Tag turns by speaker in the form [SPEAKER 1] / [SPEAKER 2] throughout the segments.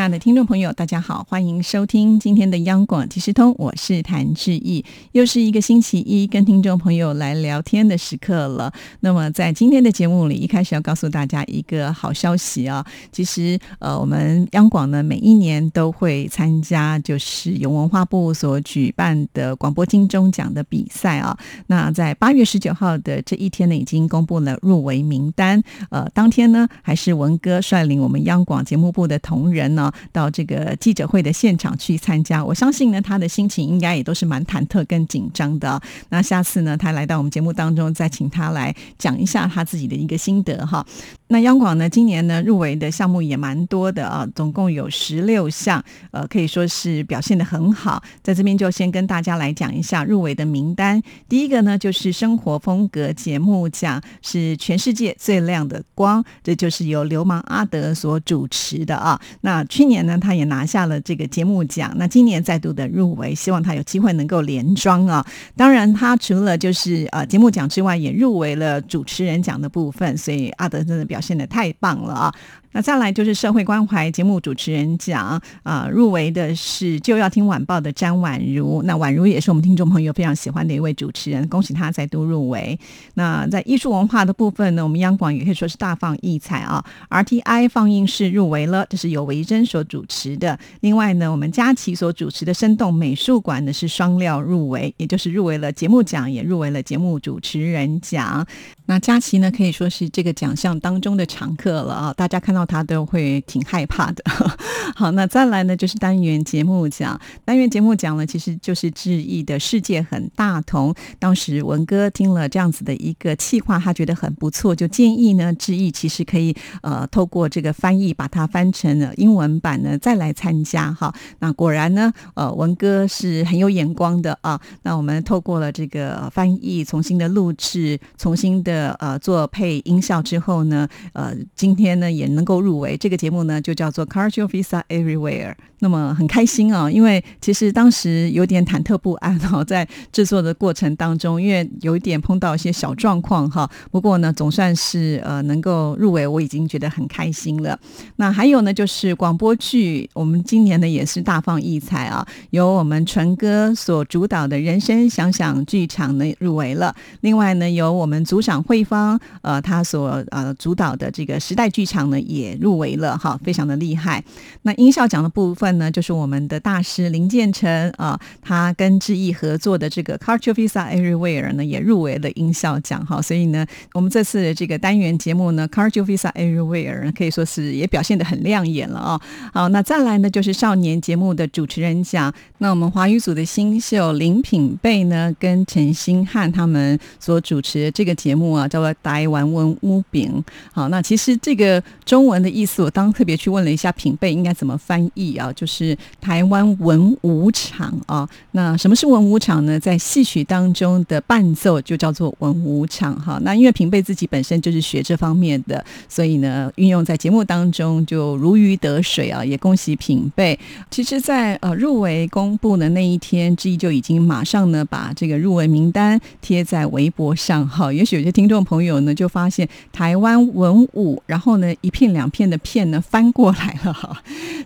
[SPEAKER 1] 爱的听众朋友，大家好，欢迎收听今天的央广即时通，我是谭志毅，又是一个星期一跟听众朋友来聊天的时刻了。那么在今天的节目里，一开始要告诉大家一个好消息啊，其实呃，我们央广呢每一年都会参加就是由文化部所举办的广播金钟奖的比赛啊。那在八月十九号的这一天呢，已经公布了入围名单。呃，当天呢，还是文哥率领我们央广节目部的同仁呢。到这个记者会的现场去参加，我相信呢，他的心情应该也都是蛮忐忑跟紧张的。那下次呢，他来到我们节目当中，再请他来讲一下他自己的一个心得哈。那央广呢，今年呢入围的项目也蛮多的啊，总共有十六项，呃，可以说是表现的很好。在这边就先跟大家来讲一下入围的名单。第一个呢，就是生活风格节目奖，是全世界最亮的光，这就是由流氓阿德所主持的啊。那去年呢，他也拿下了这个节目奖，那今年再度的入围，希望他有机会能够连庄啊。当然，他除了就是呃节目奖之外，也入围了主持人奖的部分，所以阿德真的表。表现的太棒了啊！那再来就是社会关怀节目主持人奖啊，入围的是就要听晚报的詹婉如。那婉如也是我们听众朋友非常喜欢的一位主持人，恭喜他再度入围。那在艺术文化的部分呢，我们央广也可以说是大放异彩啊。RTI 放映室入围了，这是由维珍所主持的。另外呢，我们佳琪所主持的生动美术馆呢是双料入围，也就是入围了节目奖，也入围了节目主持人奖。那佳琪呢可以说是这个奖项当中的常客了啊，大家看到。他都会挺害怕的。好，那再来呢，就是单元节目奖。单元节目奖呢，其实就是志毅的世界很大同。当时文哥听了这样子的一个企划，他觉得很不错，就建议呢，志毅其实可以呃透过这个翻译把它翻成了英文版呢，再来参加哈。那果然呢，呃，文哥是很有眼光的啊。那我们透过了这个翻译，重新的录制，重新的呃做配音效之后呢，呃，今天呢也能够。入围这个节目呢，就叫做 Cultural Visa Everywhere。那么很开心啊，因为其实当时有点忐忑不安哈，在制作的过程当中，因为有一点碰到一些小状况哈。不过呢，总算是呃能够入围，我已经觉得很开心了。那还有呢，就是广播剧，我们今年呢也是大放异彩啊，由我们纯哥所主导的人生想想剧场呢入围了。另外呢，由我们组长慧芳呃他所呃主导的这个时代剧场呢也。入围了哈，非常的厉害。那音效奖的部分呢，就是我们的大师林建成啊，他跟志毅合作的这个 Culture Visa Everywhere 呢，也入围了音效奖哈。所以呢，我们这次的这个单元节目呢，Culture Visa Everywhere 可以说是也表现的很亮眼了啊。好，那再来呢，就是少年节目的主持人奖。那我们华语组的新秀林品贝呢，跟陈星汉他们所主持这个节目，啊叫做《台湾文屋饼》。好，那其实这个中文的意思，我当特别去问了一下品贝应该怎么翻译啊？就是台湾文武场啊。那什么是文武场呢？在戏曲当中的伴奏就叫做文武场哈。那因为品贝自己本身就是学这方面的，所以呢，运用在节目当中就如鱼得水啊。也恭喜品贝。其实，在呃入围公布的那一天，之一就已经马上呢把这个入围名单贴在微博上哈。也许有些听众朋友呢就发现台湾文武，然后呢一片两。片的片呢翻过来了哈，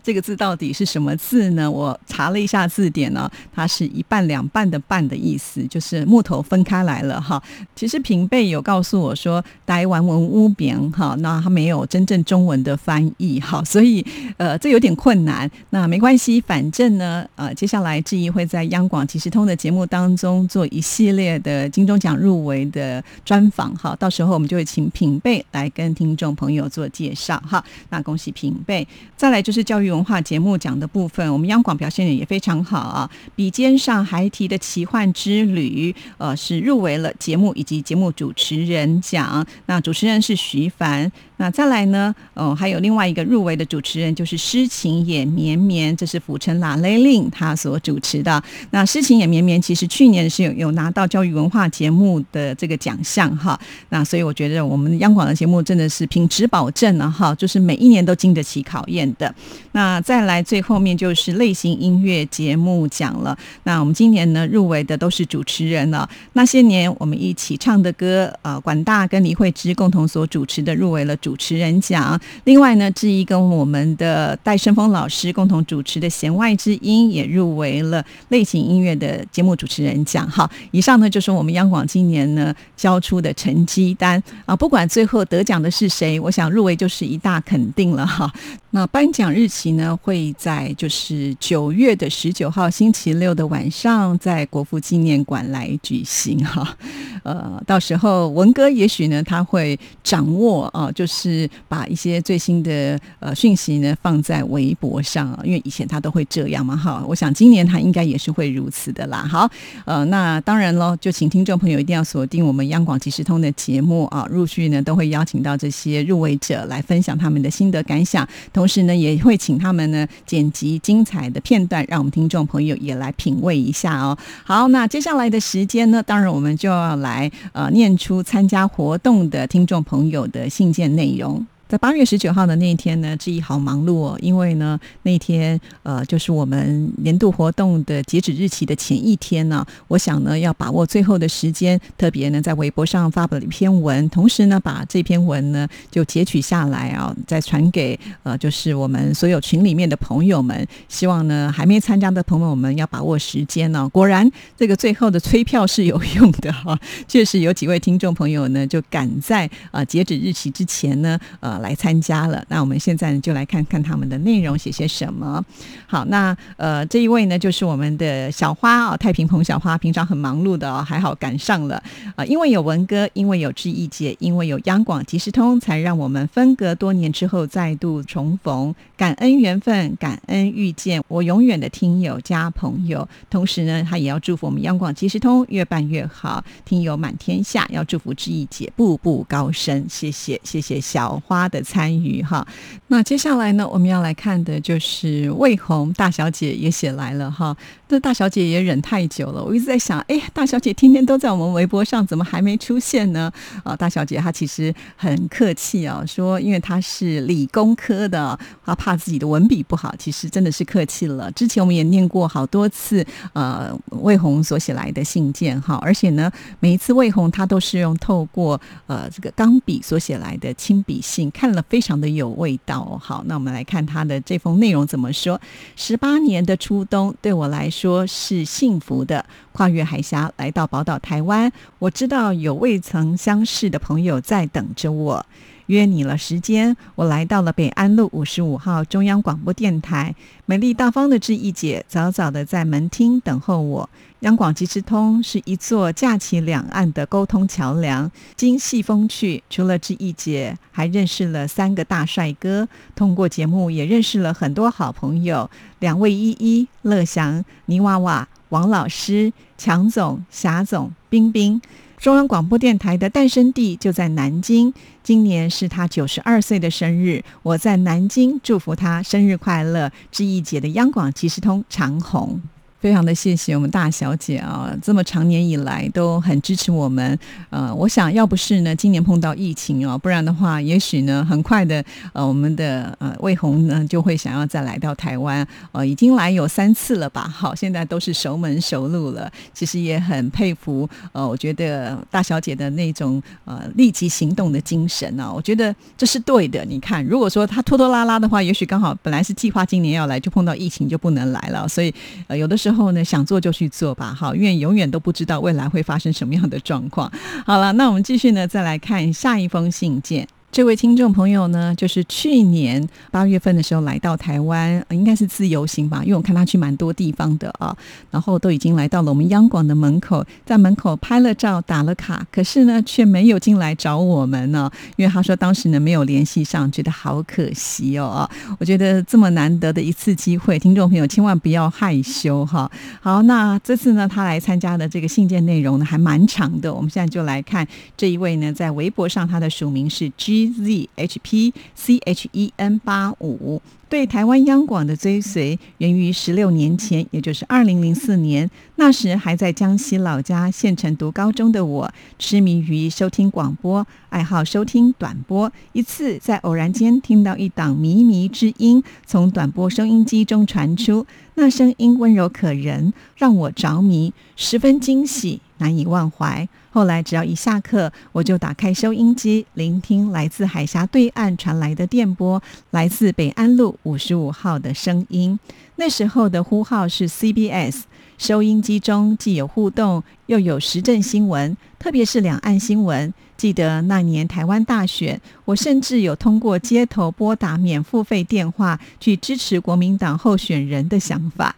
[SPEAKER 1] 这个字到底是什么字呢？我查了一下字典呢，它是一半两半的半的意思，就是木头分开来了哈。其实平贝有告诉我说台湾文屋扁哈，那他没有真正中文的翻译哈，所以呃这有点困难。那没关系，反正呢呃接下来志毅会在央广即时通的节目当中做一系列的金钟奖入围的专访好，到时候我们就会请平贝来跟听众朋友做介绍。哈，那恭喜平贝。再来就是教育文化节目奖的部分，我们央广表现也非常好啊。笔尖上还提的奇幻之旅，呃，是入围了节目以及节目主持人奖。那主持人是徐凡。那再来呢，嗯，还有另外一个入围的主持人就是《诗情也绵绵》，这是府城拉雷令他所主持的。那《诗情也绵绵》其实去年是有有拿到教育文化节目的这个奖项哈。那所以我觉得我们央广的节目真的是品质保证了哈，就是每一年都经得起考验的。那再来最后面就是类型音乐节目奖了。那我们今年呢入围的都是主持人了。那些年我们一起唱的歌，呃，管大跟李慧芝共同所主持的入围了主主持人奖。另外呢，志毅跟我们的戴胜峰老师共同主持的弦外之音也入围了类型音乐的节目主持人奖。好，以上呢就是我们央广今年呢交出的成绩单啊。不管最后得奖的是谁，我想入围就是一大肯定了哈。那颁奖日期呢会在就是九月的十九号星期六的晚上，在国父纪念馆来举行哈。呃，到时候文哥也许呢他会掌握啊，就是是把一些最新的呃讯息呢放在微博上，因为以前他都会这样嘛哈。我想今年他应该也是会如此的啦。好，呃，那当然喽，就请听众朋友一定要锁定我们央广即时通的节目啊，陆续呢都会邀请到这些入围者来分享他们的心得感想，同时呢也会请他们呢剪辑精彩的片段，让我们听众朋友也来品味一下哦。好，那接下来的时间呢，当然我们就要来呃念出参加活动的听众朋友的信件内内容。在八月十九号的那一天呢，志毅好忙碌哦，因为呢那天呃就是我们年度活动的截止日期的前一天呢，我想呢要把握最后的时间，特别呢在微博上发布了一篇文，同时呢把这篇文呢就截取下来啊，再传给呃就是我们所有群里面的朋友们，希望呢还没参加的朋友们要把握时间呢。果然这个最后的催票是有用的哈，确实有几位听众朋友呢就赶在啊截止日期之前呢呃。来参加了，那我们现在就来看看他们的内容写些什么。好，那呃这一位呢就是我们的小花啊，太平彭小花，平常很忙碌的哦，还好赶上了啊，因为有文哥，因为有志毅姐，因为有央广即时通，才让我们分隔多年之后再度重逢，感恩缘分，感恩遇见我永远的听友加朋友。同时呢，他也要祝福我们央广即时通越办越好，听友满天下。要祝福志毅姐步步高升，谢谢谢谢小花。他的参与哈，那接下来呢，我们要来看的就是魏红大小姐也写来了哈。这大小姐也忍太久了，我一直在想，哎，大小姐天天都在我们微博上，怎么还没出现呢？啊，大小姐她其实很客气啊，说因为她是理工科的，她怕自己的文笔不好，其实真的是客气了。之前我们也念过好多次，呃，魏红所写来的信件哈，而且呢，每一次魏红她都是用透过呃这个钢笔所写来的亲笔信。看了非常的有味道。好，那我们来看他的这封内容怎么说。十八年的初冬对我来说是幸福的，跨越海峡来到宝岛台湾。我知道有未曾相识的朋友在等着我，约你了时间。我来到了北安路五十五号中央广播电台，美丽大方的志毅姐早早的在门厅等候我。央广即时通是一座架起两岸的沟通桥梁。精细风趣，除了志毅姐，还认识了三个大帅哥。通过节目也认识了很多好朋友，两位依依、乐祥、泥娃娃、王老师、强总、霞总、冰冰。中央广播电台的诞生地就在南京，今年是他九十二岁的生日。我在南京祝福他生日快乐。志毅姐的央广即时通长虹。非常的谢谢我们大小姐啊，这么长年以来都很支持我们。呃，我想要不是呢，今年碰到疫情哦，不然的话，也许呢，很快的，呃，我们的呃魏红呢就会想要再来到台湾。呃，已经来有三次了吧？好，现在都是熟门熟路了。其实也很佩服，呃，我觉得大小姐的那种呃立即行动的精神呢，我觉得这是对的。你看，如果说她拖拖拉拉的话，也许刚好本来是计划今年要来，就碰到疫情就不能来了。所以呃，有的时候。后呢，想做就去做吧，好，因为永远都不知道未来会发生什么样的状况。好了，那我们继续呢，再来看下一封信件。这位听众朋友呢，就是去年八月份的时候来到台湾，应该是自由行吧，因为我看他去蛮多地方的啊，然后都已经来到了我们央广的门口，在门口拍了照、打了卡，可是呢，却没有进来找我们呢，因为他说当时呢没有联系上，觉得好可惜哦啊！我觉得这么难得的一次机会，听众朋友千万不要害羞哈。好，那这次呢，他来参加的这个信件内容呢还蛮长的，我们现在就来看这一位呢，在微博上他的署名是 G。Z H P C H E N 八五。对台湾央广的追随源于十六年前，也就是二零零四年。那时还在江西老家县城读高中的我，痴迷于收听广播，爱好收听短波。一次在偶然间听到一档靡靡之音从短波收音机中传出，那声音温柔可人，让我着迷，十分惊喜，难以忘怀。后来只要一下课，我就打开收音机，聆听来自海峡对岸传来的电波，来自北安路五十五号的声音。那时候的呼号是 CBS，收音机中既有互动，又有时政新闻，特别是两岸新闻。记得那年台湾大选，我甚至有通过街头拨打免付费电话去支持国民党候选人的想法。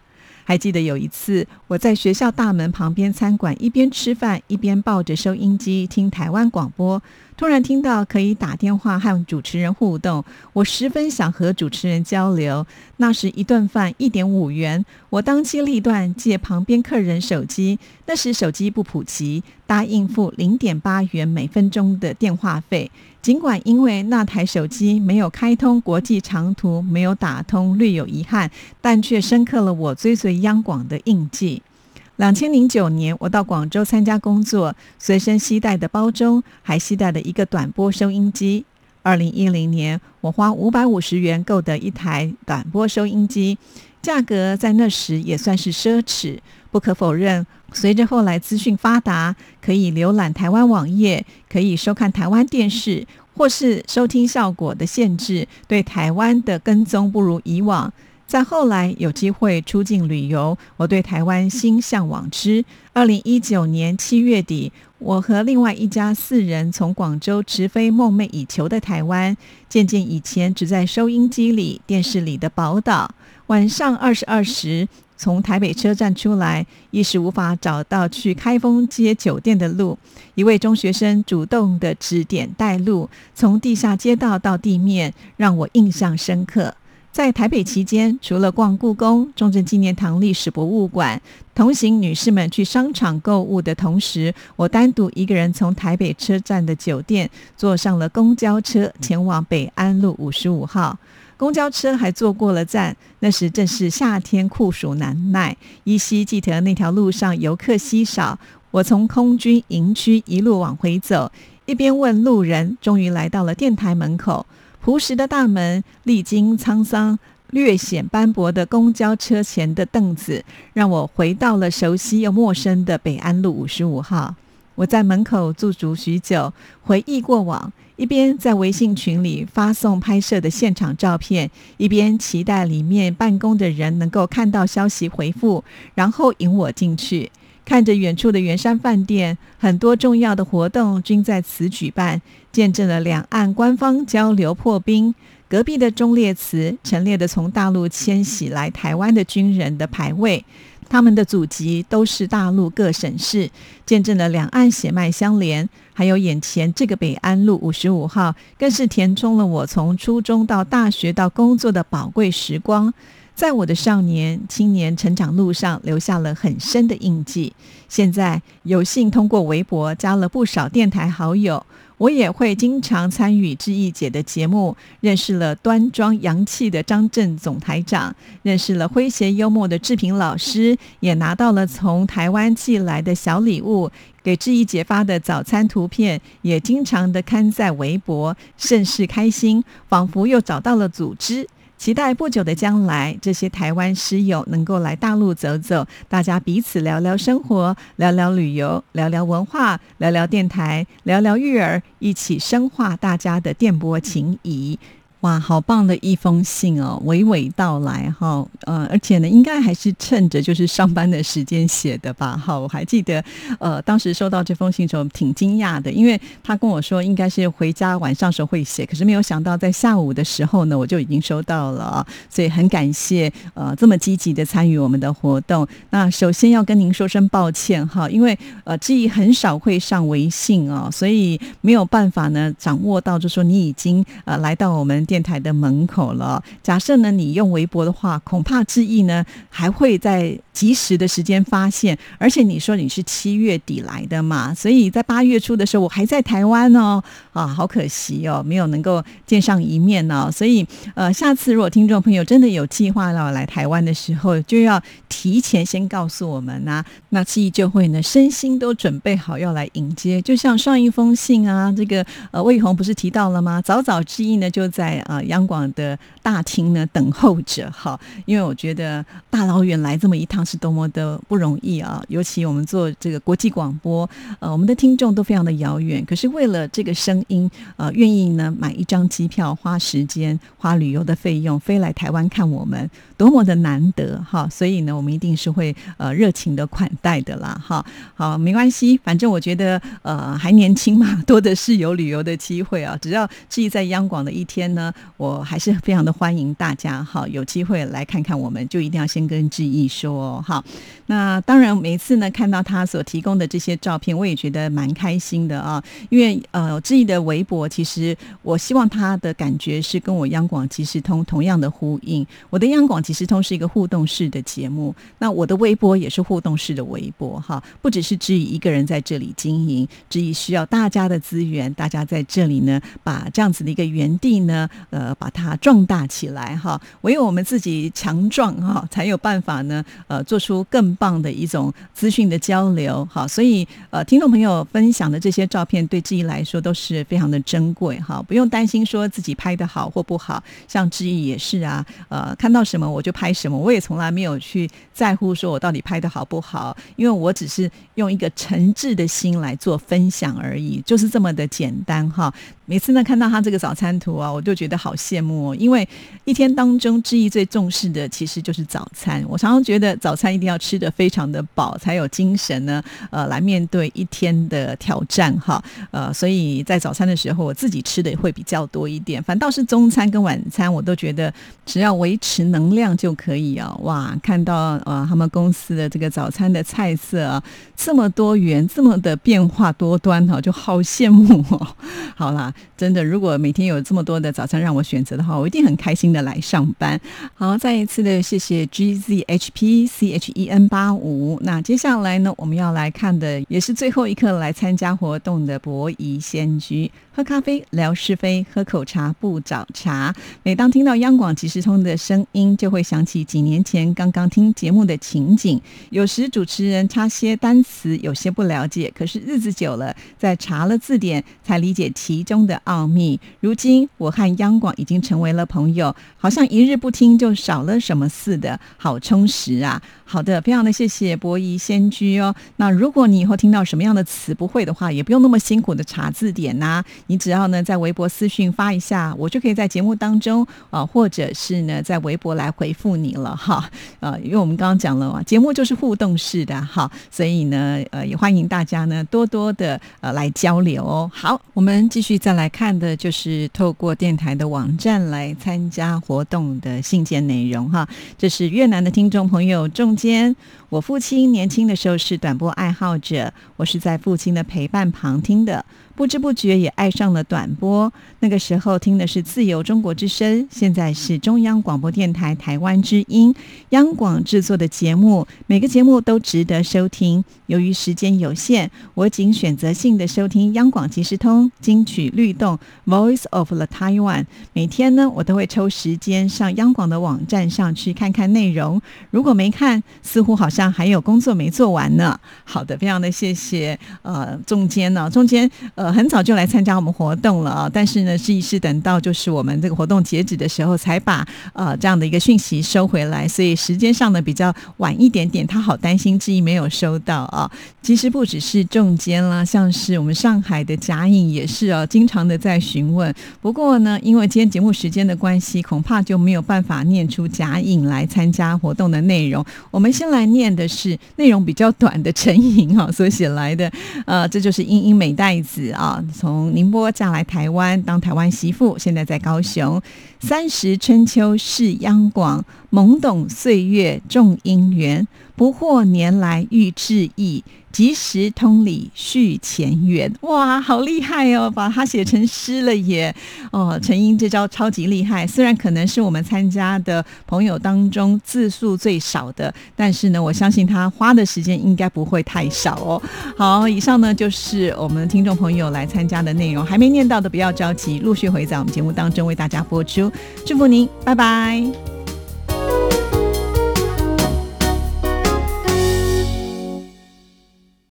[SPEAKER 1] 还记得有一次，我在学校大门旁边餐馆，一边吃饭一边抱着收音机听台湾广播。突然听到可以打电话和主持人互动，我十分想和主持人交流。那时一顿饭一点五元，我当机立断借旁边客人手机，那时手机不普及，答应付零点八元每分钟的电话费。尽管因为那台手机没有开通国际长途，没有打通，略有遗憾，但却深刻了我追随央广的印记。两千零九年，我到广州参加工作，随身携带的包中还携带了一个短波收音机。二零一零年，我花五百五十元购得一台短波收音机，价格在那时也算是奢侈。不可否认，随着后来资讯发达，可以浏览台湾网页，可以收看台湾电视，或是收听效果的限制，对台湾的跟踪不如以往。在后来有机会出境旅游，我对台湾心向往之。二零一九年七月底，我和另外一家四人从广州直飞梦寐以求的台湾，见见以前只在收音机里、电视里的宝岛。晚上二十二时，从台北车站出来，一时无法找到去开封街酒店的路。一位中学生主动的指点带路，从地下街道到地面，让我印象深刻。在台北期间，除了逛故宫、中正纪念堂历史博物馆，同行女士们去商场购物的同时，我单独一个人从台北车站的酒店坐上了公交车，前往北安路五十五号。公交车还坐过了站，那时正是夏天，酷暑难耐。依稀记得那条路上游客稀少，我从空军营区一路往回走，一边问路人，终于来到了电台门口。朴实的大门，历经沧桑、略显斑驳的公交车前的凳子，让我回到了熟悉又陌生的北安路五十五号。我在门口驻足许久，回忆过往，一边在微信群里发送拍摄的现场照片，一边期待里面办公的人能够看到消息回复，然后引我进去。看着远处的圆山饭店，很多重要的活动均在此举办，见证了两岸官方交流破冰。隔壁的忠烈祠陈列的从大陆迁徙来台湾的军人的牌位，他们的祖籍都是大陆各省市，见证了两岸血脉相连。还有眼前这个北安路五十五号，更是填充了我从初中到大学到工作的宝贵时光。在我的少年、青年成长路上留下了很深的印记。现在有幸通过微博加了不少电台好友，我也会经常参与志毅姐的节目，认识了端庄洋气的张震总台长，认识了诙谐幽默的志平老师，也拿到了从台湾寄来的小礼物，给志毅姐发的早餐图片也经常的刊在微博，甚是开心，仿佛又找到了组织。期待不久的将来，这些台湾师友能够来大陆走走，大家彼此聊聊生活，聊聊旅游，聊聊文化，聊聊电台，聊聊育儿，一起深化大家的电波情谊。哇，好棒的一封信哦，娓娓道来哈，呃，而且呢，应该还是趁着就是上班的时间写的吧？哈，我还记得，呃，当时收到这封信时候挺惊讶的，因为他跟我说应该是回家晚上时候会写，可是没有想到在下午的时候呢，我就已经收到了，所以很感谢呃这么积极的参与我们的活动。那首先要跟您说声抱歉哈，因为呃志毅很少会上微信哦，所以没有办法呢掌握到，就说你已经呃来到我们。电台的门口了。假设呢，你用微博的话，恐怕志毅呢还会在及时的时间发现。而且你说你是七月底来的嘛，所以在八月初的时候，我还在台湾哦，啊，好可惜哦，没有能够见上一面呢。所以呃，下次如果听众朋友真的有计划要来台湾的时候，就要提前先告诉我们呐，那志毅就会呢身心都准备好要来迎接。就像上一封信啊，这个呃魏红不是提到了吗？早早之意呢，就在啊央广的大厅呢等候着哈。因为我觉得大老远来这么一趟是多么的不容易啊，尤其我们做这个国际广播，呃，我们的听众都非常的遥远，可是为了这个声音，呃，愿意呢买一张机票，花时间，花旅游的费用，飞来台湾看我们，多么的难得哈。所以呢，我们一定是会呃热情的款待的啦哈。好，没关系，反正我觉得呃还年轻嘛，多的是有旅游的机会啊。只要记在央广的一天呢，我还是非常的欢迎大家哈，有机会来看看我们，就一定要先跟志毅说哈。那当然，每次呢看到他所提供的这些照片，我也觉得蛮开心的啊。因为呃，志毅的微博其实我希望他的感觉是跟我央广即时通同样的呼应。我的央广即时通是一个互动式的节目，那我的微博也是互动式的微博哈，不只是志毅一个人在这里经营，志毅需要大家的资源，大家在这里呢，把这样子的一个园地呢，呃，把它壮大起来哈。唯有我们自己强壮哈，才有办法呢，呃，做出更棒的一种资讯的交流哈。所以呃，听众朋友分享的这些照片，对志毅来说都是非常的珍贵哈。不用担心说自己拍的好或不好，像志毅也是啊，呃，看到什么我就拍什么，我也从来没有去在乎说我到底拍的好不好，因为我只是用一个诚挚的心来做分享而已，就是这么的简单哈。每次呢看到他这个早餐图啊，我就觉得好羡慕哦，因为一天当中志毅最重视的其实就是早餐。我常常觉得早餐一定要吃的非常的饱，才有精神呢，呃，来面对一天的挑战哈。呃，所以在早餐的时候，我自己吃的会比较多一点。反倒是中餐跟晚餐，我都觉得只要维持能量就可以啊。哇，看到呃他们公司的这个早餐的菜色啊，这么多元，这么的变化多端哈，就好羡慕哦。好啦。真的，如果每天有这么多的早餐让我选择的话，我一定很开心的来上班。好，再一次的谢谢 G Z H P C H E N 八五。那接下来呢，我们要来看的也是最后一刻来参加活动的博弈仙居。喝咖啡聊是非，喝口茶不找茬。每当听到央广即时通的声音，就会想起几年前刚刚听节目的情景。有时主持人插些单词，有些不了解，可是日子久了，在查了字典，才理解其中的奥秘。如今我和央广已经成为了朋友，好像一日不听就少了什么似的，好充实啊！好的，非常的谢谢博仪仙居哦。那如果你以后听到什么样的词不会的话，也不用那么辛苦的查字典呐。你只要呢在微博私讯发一下，我就可以在节目当中啊，或者是呢在微博来回复你了哈。呃，因为我们刚刚讲了嘛，节目就是互动式的哈，所以呢，呃，也欢迎大家呢多多的呃来交流哦。好，我们继续再来看的就是透过电台的网站来参加活动的信件内容哈。这是越南的听众朋友中间。我父亲年轻的时候是短波爱好者，我是在父亲的陪伴旁听的。不知不觉也爱上了短波。那个时候听的是自由中国之声，现在是中央广播电台台湾之音央广制作的节目，每个节目都值得收听。由于时间有限，我仅选择性的收听央广即时通、金曲律动、Voice of the Taiwan。每天呢，我都会抽时间上央广的网站上去看看内容。如果没看，似乎好像还有工作没做完呢。好的，非常的谢谢。呃，中间呢，中间呃。很早就来参加我们活动了啊，但是呢，是是等到就是我们这个活动截止的时候，才把呃这样的一个讯息收回来，所以时间上呢比较晚一点点。他好担心志毅没有收到啊。其实不只是中间啦，像是我们上海的贾颖也是哦，经常的在询问。不过呢，因为今天节目时间的关系，恐怕就没有办法念出贾颖来参加活动的内容。我们先来念的是内容比较短的陈颖哈所写来的，呃，这就是英英美袋子。啊，从宁波嫁来台湾当台湾媳妇，现在在高雄。三十春秋是央广，懵懂岁月种因缘，不惑年来遇志意。及时通理续前缘，哇，好厉害哦！把它写成诗了耶！哦，陈英这招超级厉害。虽然可能是我们参加的朋友当中字数最少的，但是呢，我相信他花的时间应该不会太少哦。好，以上呢就是我们听众朋友来参加的内容，还没念到的不要着急，陆续会在我们节目当中为大家播出。祝福您，拜拜。